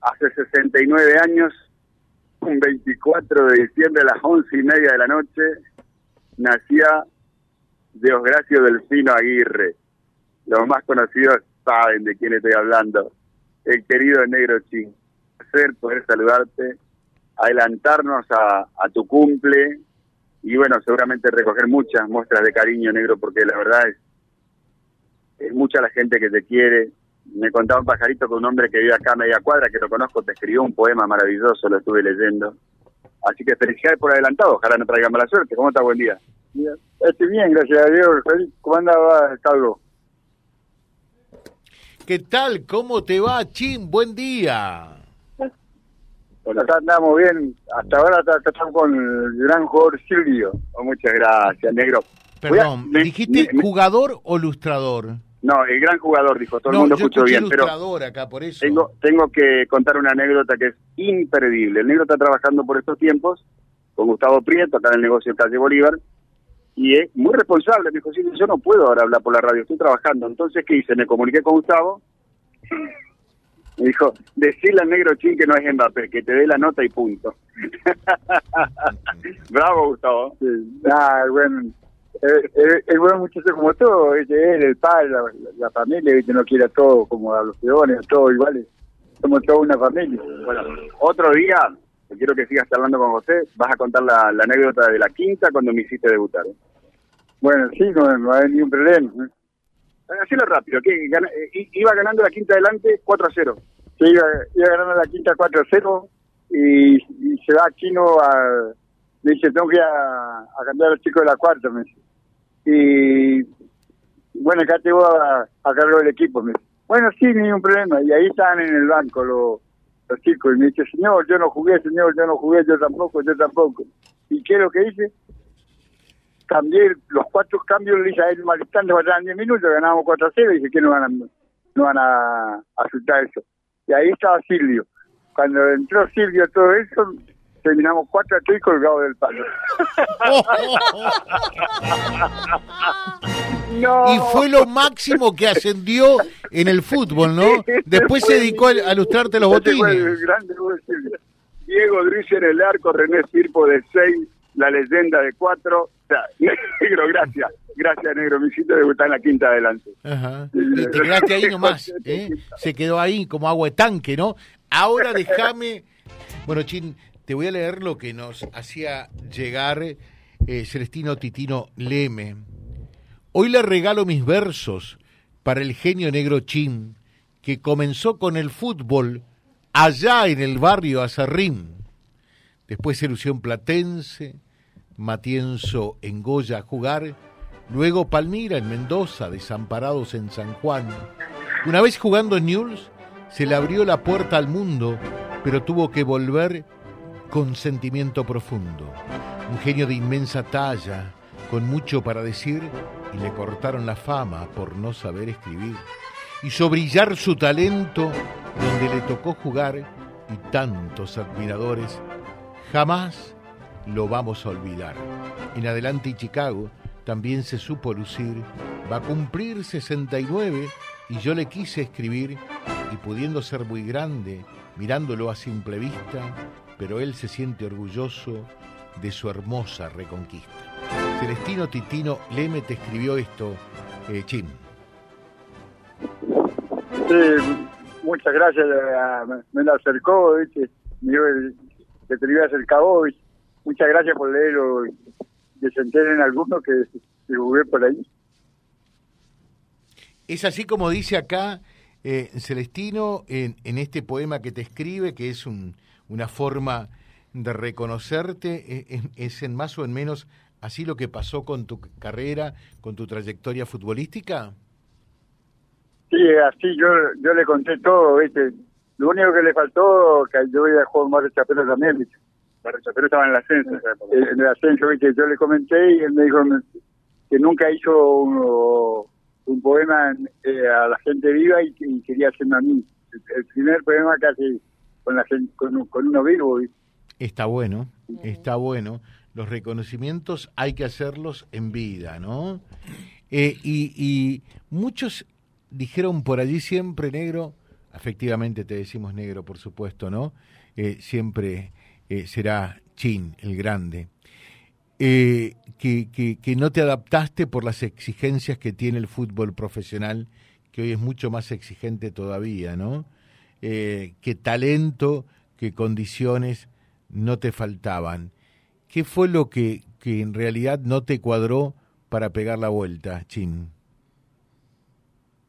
hace 69 años, un 24 de diciembre a las once y media de la noche, nacía Diosgracio Delfino Aguirre. Los más conocidos saben de quién estoy hablando. El querido Negro Chin. Placer poder saludarte, adelantarnos a, tu cumple y bueno, seguramente recoger muchas muestras de cariño, Negro, porque la verdad es, es mucha la gente que te quiere. Me contaba un pajarito con un hombre que vive acá a media cuadra, que lo conozco, te escribió un poema maravilloso, lo estuve leyendo. Así que felicidades por adelantado, ojalá no traigan mala suerte. ¿Cómo está? Buen día. Estoy bien, gracias a Dios. ¿Cómo anda, Carlos? ¿Qué tal? ¿Cómo te va, Chin? Buen día. Bueno, acá andamos bien. Hasta ahora estamos con el gran jugador Silvio. Oh, muchas gracias, negro. Perdón, ¿me ¿dijiste jugador o lustrador? No, el gran jugador, dijo. Todo el mundo escuchó bien. Pero acá, por eso. Tengo, tengo que contar una anécdota que es imperdible. El negro está trabajando por estos tiempos con Gustavo Prieto, acá en el negocio de Calle Bolívar, y es muy responsable. Me dijo, sí, yo no puedo ahora hablar por la radio, estoy trabajando. Entonces, ¿qué hice? Me comuniqué con Gustavo. Me dijo, decirle al negro chin que no es Mbappé, que te dé la nota y punto. Bravo, Gustavo. Ah, bueno. El buen muchacho como todo, el padre, la, familia, ¿viste? no quiere a todo como a los peones, todos iguales. Somos toda una familia. Bueno, otro día quiero que sigas hablando con José, vas a contar la, anécdota de la quinta cuando me hiciste debutar. ¿eh? Bueno, sí, no, no hay ningún problema. ¿eh? Hacelo rápido, que eh, iba ganando la quinta adelante 4 a 0. Sí, iba, ganando la quinta 4 a 0 y, se va Chino a... Me dice, tengo que ir a, cambiar al chico de la cuarta, me dice. Y bueno, acá te voy a, a cargo del equipo, me dice. Bueno, sí, ningún problema. Y ahí estaban en el banco los los chicos. Y me dice, señor, yo no jugué, señor, yo no jugué, yo tampoco, yo tampoco. ¿Y qué es lo que hice? Cambié los cuatro cambios, le dije a él, malistando, faltaban 10 minutos, ganábamos 4 a 0, y dije que no van a, no van a, a eso. Y ahí estaba Silvio. Cuando entró Silvio todo eso, terminamos 4 a 3 colgados del palo. Y fue lo máximo que ascendió en el fútbol, ¿no? Después se dedicó a, lustrarte los botines. Diego Drice en el arco, René Firpo de 6, la leyenda de 4. O sea, negro, gracias. Gracias, negro. Me hiciste debutar en la quinta adelante. Ajá. Y te quedaste ahí nomás. ¿eh? Se quedó ahí como agua de tanque, ¿no? Ahora déjame. Bueno, Chin, te voy a leer lo que nos hacía llegar eh, Celestino Titino Leme. Hoy le regalo mis versos para el genio negro Chin, que comenzó con el fútbol allá en el barrio Azarrín. Después Ilusión Platense, Matienzo en Goya a jugar, luego Palmira en Mendoza, Desamparados en San Juan. Una vez jugando en Newell's, se le abrió la puerta al mundo, pero tuvo que volver con sentimiento profundo. Un genio de inmensa talla, con mucho para decir, y le cortaron la fama por no saber escribir. Hizo brillar su talento donde le tocó jugar y tantos admiradores. Jamás lo vamos a olvidar. En adelante y Chicago también se supo lucir. Va a cumplir 69 y yo le quise escribir y pudiendo ser muy grande, mirándolo a simple vista, pero él se siente orgulloso de su hermosa reconquista. Celestino Titino Leme te escribió esto, eh, Chim. Sí, muchas gracias. Me, lo acercó, ¿viste? Me dijo que te lo iba a acercar hoy. Muchas gracias por leerlo y que se enteren algunos que, que jugué por ahí. Es así como dice acá eh, Celestino en, en, este poema que te escribe, que es un, una forma de reconocerte, es, es en más o en menos así lo que pasó con tu carrera, con tu trayectoria futbolística? Sí, así yo yo le conté todo, ¿viste? Lo único que le faltó, que yo iba a jugar Mario Chapero también, ¿viste? Mario Chapero estaba en el ascenso. En el ascenso, ¿viste? Yo le comenté y él me dijo que nunca hizo un, poema eh, a la gente viva y, quería hacerme a mí. El, primer poema casi con, la gente, con, con uno vivo, ¿viste? Está bueno, está bueno los reconocimientos hay que hacerlos en vida, ¿no? Eh, y, muchos dijeron por allí siempre, negro, efectivamente te decimos negro, por supuesto, ¿no? Eh, siempre eh, será Chin, el grande. Eh, que, que, no te adaptaste por las exigencias que tiene el fútbol profesional, que hoy es mucho más exigente todavía, ¿no? Eh, qué talento, qué condiciones no te faltaban. ¿Qué fue lo que, que en realidad no te cuadró para pegar la vuelta, Chin?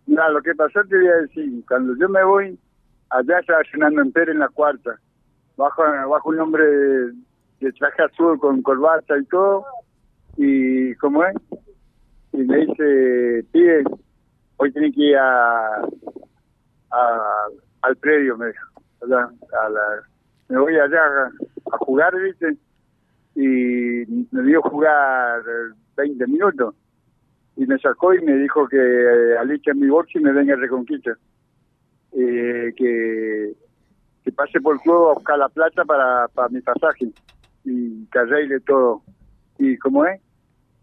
No, lo que pasó te voy a decir, cuando yo me voy, allá estaba Fernando Empere en la cuarta, bajo, bajo un hombre de traje azul con corbata y todo, y ¿cómo es? Y me dice, pide, hoy tiene que ir a, al predio, me dijo. A la, me voy allá a, jugar, ¿viste? Y me dio jugar 20 minutos. Y me sacó y me dijo que eh, aliche mi box y me venga a Reconquista. Eh, que, que pase por el juego a buscar la plata para, para mi pasaje y de todo. Y como es,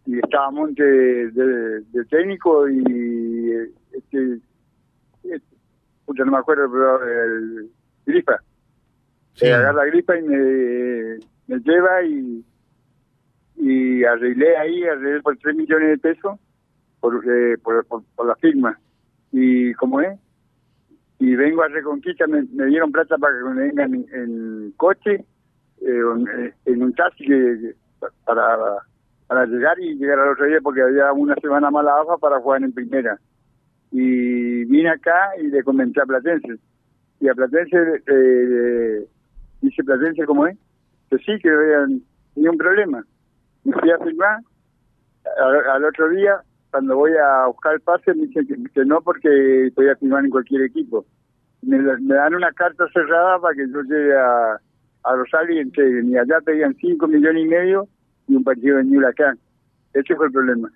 y estaba Monte de, técnico y este, este no me acuerdo, pero el gripa. se agarra la gripa y me, me lleva y, y arreglé ahí, arreglé por 3 millones de pesos por, eh, por, por, la firma. Y como es, y vengo a Reconquista, me, me dieron plata para que me vengan en, en coche eh, en un taxi para, para llegar y llegar al otro día porque había una semana mala hoja para jugar en primera. Y vine acá y le comenté a Platense. Y a Platense, eh, dice Platense cómo es, que sí, que había un problema. Me fui a firmar, al, otro día, cuando voy a buscar el pase, me dicen que, no porque podía firmar en cualquier equipo. Me dan una carta cerrada para que yo llegue a, a Rosario y allá pedían 5 millones y medio y un partido en Huracán. Ese fue el problema.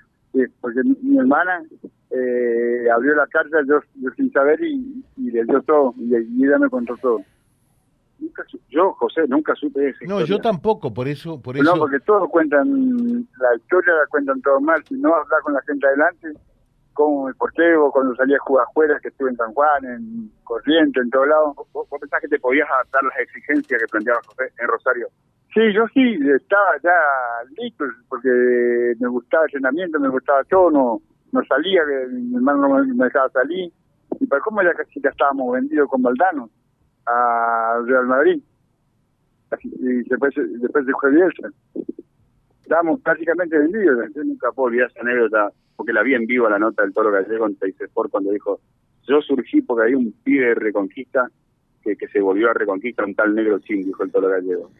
porque mi, hermana eh, abrió la carta yo, sin saber y, le dio todo y, ella me contó todo. yo, José, nunca supe eso. No, yo tampoco, por eso, por eso. No, porque todos cuentan, la historia la cuentan todo mal. Si no hablar con la gente adelante, como el portero, cuando salía a jugar afuera, que estuve en San Juan, en Corrientes, en todos lados. ¿Vos, pensás que te podías adaptar las exigencias que planteaba José en Rosario? Sí, yo sí, estaba ya listo, porque me gustaba el entrenamiento, me gustaba todo, no, no salía, mi hermano no me dejaba salir. Y para cómo ya casi ya estábamos vendidos con Valdano a Real Madrid. Y después, después de Bielsa. Estábamos prácticamente vendidos. Yo nunca puedo olvidar esa anécdota porque la vi en vivo la nota del Toro Gallego en Sport cuando dijo, yo surgí porque había un pibe de Reconquista que, que se volvió a Reconquista, un tal negro chin, dijo el Toro Gallego.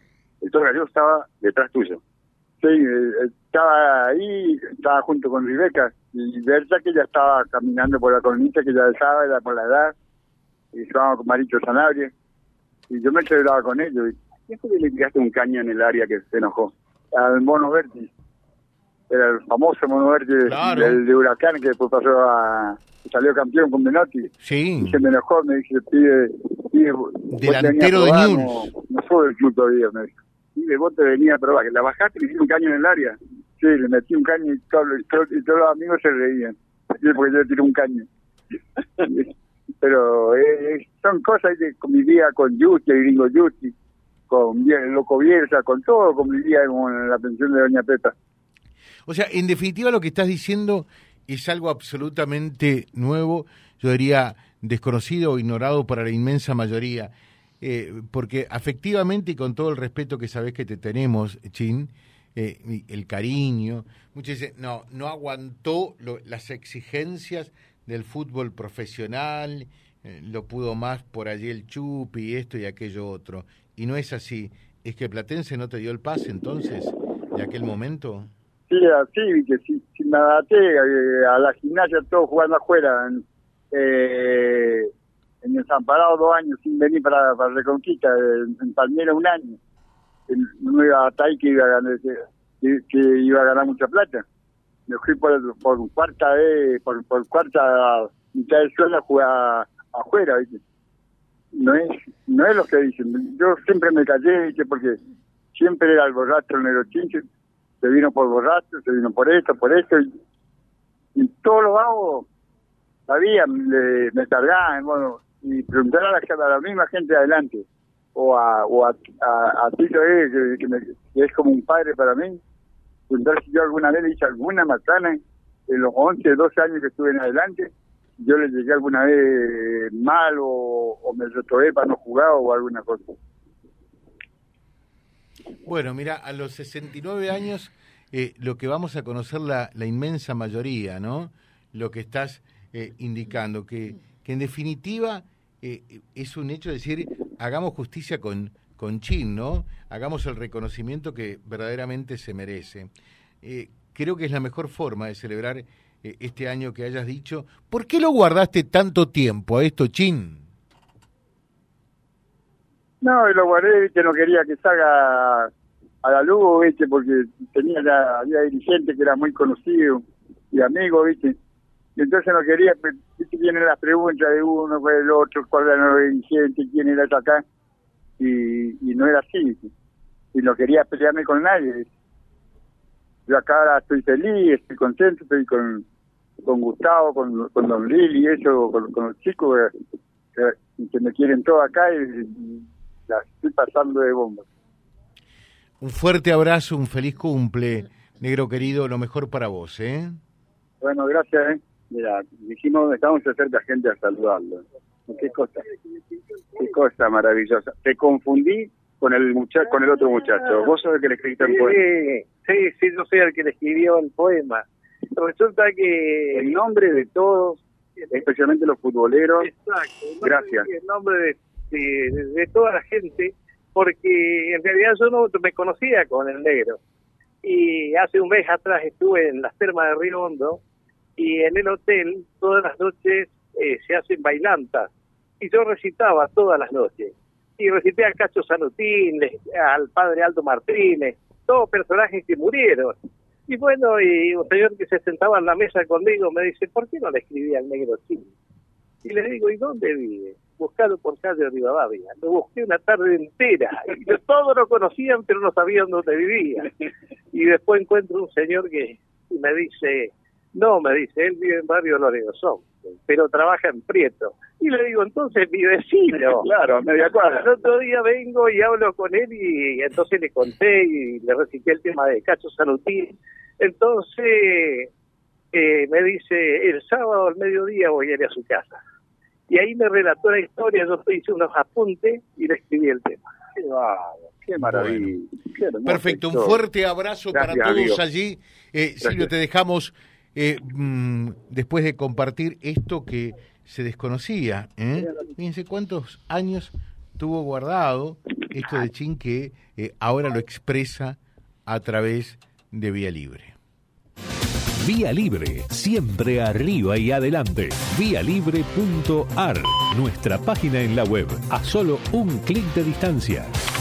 El Toro Gallego estaba detrás tuyo. Sí, eh, estaba ahí, estaba junto con Ribeca y Berta que ya estaba caminando por la colonita, que ya estaba, era por la edad, y estábamos con Marito Sanabria, y yo me celebraba con ellos. ¿Quién fue que le tiraste un caño en el área que se enojó? Al mono Berti era el famoso mono verde del, de Huracán que después pasó a salió campeón con Menotti. Sí. Y se me enojó, me dice, pide, pide delantero de News. No, no soy del club todavía, me dijo. Y vos te venía a probar, que la bajaste y le hiciste un caño en el área. Sí, le metí un caño y, todo, y, todos los amigos se reían. Porque yo le tiré un caño. Pero eh, son cosas que convivía con Justi, el gringo Justi, loco Bielsa, con todo convivía con la pensión de Doña Peta. O sea, en definitiva lo que estás diciendo es algo absolutamente nuevo, yo diría desconocido o ignorado para la inmensa mayoría. Eh, porque afectivamente y con todo el respeto que sabes que te tenemos, Chin, eh, el cariño, muchos no, no aguantó las exigencias del fútbol profesional, eh, lo pudo más por allí el chupi, esto y aquello otro. Y no es así. ¿Es que Platense no te dio el pase entonces, de aquel momento? sí, así, que si, si me adapté eh, a la gimnasia, todo jugando afuera, en, eh, en el Zamparado dos años sin venir para, para Reconquista, en, Palmera un año, no iba a ahí que iba a ganar, que, iba a ganar mucha plata. Me fui por, por cuarta vez, por, por cuarta mitad de suelo a afuera, No es, no es lo que dicen. Yo siempre me callé, porque siempre era el borracho el neurochinche se vino por borracho, se vino por esto, por esto, y, todos los vagos sabían, me cargaban, bueno, y preguntar a la, a misma gente adelante, o a, o a, a, Tito, eh, que, es como un padre para mí, preguntar si yo alguna vez le hice alguna macana en los 11, 12 años que estuve en adelante, yo le llegué alguna vez mal o, o me retrobé para no jugar o alguna cosa. Bueno, mira, a los 69 años eh, lo que vamos a conocer la, la inmensa mayoría, ¿no? Lo que estás eh, indicando, que, que en definitiva eh, es un hecho de decir, hagamos justicia con, con Chin, ¿no? Hagamos el reconocimiento que verdaderamente se merece. creo que es la mejor forma de celebrar este año que hayas dicho. ¿Por qué lo guardaste tanto tiempo a esto, Chin? No, lo guardé, que no quería que salga a la luz, ¿viste? Porque tenía ya, había dirigentes que eran muy conocidos y amigos, ¿viste? Y entonces no quería, ¿viste? Vienen las preguntas de uno, pues el otro, cuál era el dirigente, quién era acá, y, y no era así, Y no quería pelearme con nadie, Yo acá estoy feliz, estoy contento, estoy con, con Gustavo, con, con Don Lili y eso, con, los chicos que, que, me quieren todos acá y, la estoy pasando de bomba. Un fuerte abrazo, un feliz cumple, negro querido, lo mejor para vos, ¿eh? Bueno, gracias, ¿eh? Mira, dijimos, estamos cerca gente a saludarlo. Qué cosa, qué cosa maravillosa. Te confundí con el muchacho, con el otro muchacho. Vos sos el que le escribiste el poema. Sí, sí, yo soy el que le escribió el poema. Resulta que el nombre de todos, especialmente los futboleros. Exacto. Gracias. El nombre de, de toda la gente porque en realidad yo no me conocía con el negro. Y hace un mes atrás estuve en las termas de Río Hondo y en el hotel todas las noches eh, se hacen bailantas y yo recitaba todas las noches. Y recité al Cacho Sanutín, al padre Aldo Martínez, todos personajes que murieron. Y bueno, y un señor que se sentaba en la mesa conmigo me dice, ¿por qué no le escribí al negro chino? Y le digo, ¿y dónde vive? buscado por calle Rivadavia. Lo busqué una tarde entera. Y todos lo conocían, pero no sabían dónde vivía. Y después encuentro un señor que me dice, no, me dice, él vive en barrio Lorenzón, pero trabaja en Prieto. Y le digo, entonces mi vecino. Claro, a media cuadra. El otro día vengo y hablo con él y, entonces le conté y le recité el tema de Cacho Salutín. Entonces eh, me dice, el sábado al mediodía voy a ir a su casa y ahí me relató la historia, yo hice unos apuntes y le escribí el tema. Qué, maravilla. Perfecto, un fuerte abrazo para todos allí. Eh, Silvio, te dejamos eh, mm, después de compartir esto que se desconocía. ¿eh? Fíjense cuántos años tuvo guardado esto de Chin que eh, ahora lo expresa a través de Vía Libre. Vía Libre, siempre arriba y adelante. Vialibre.ar, nuestra página en la web, a solo un clic de distancia.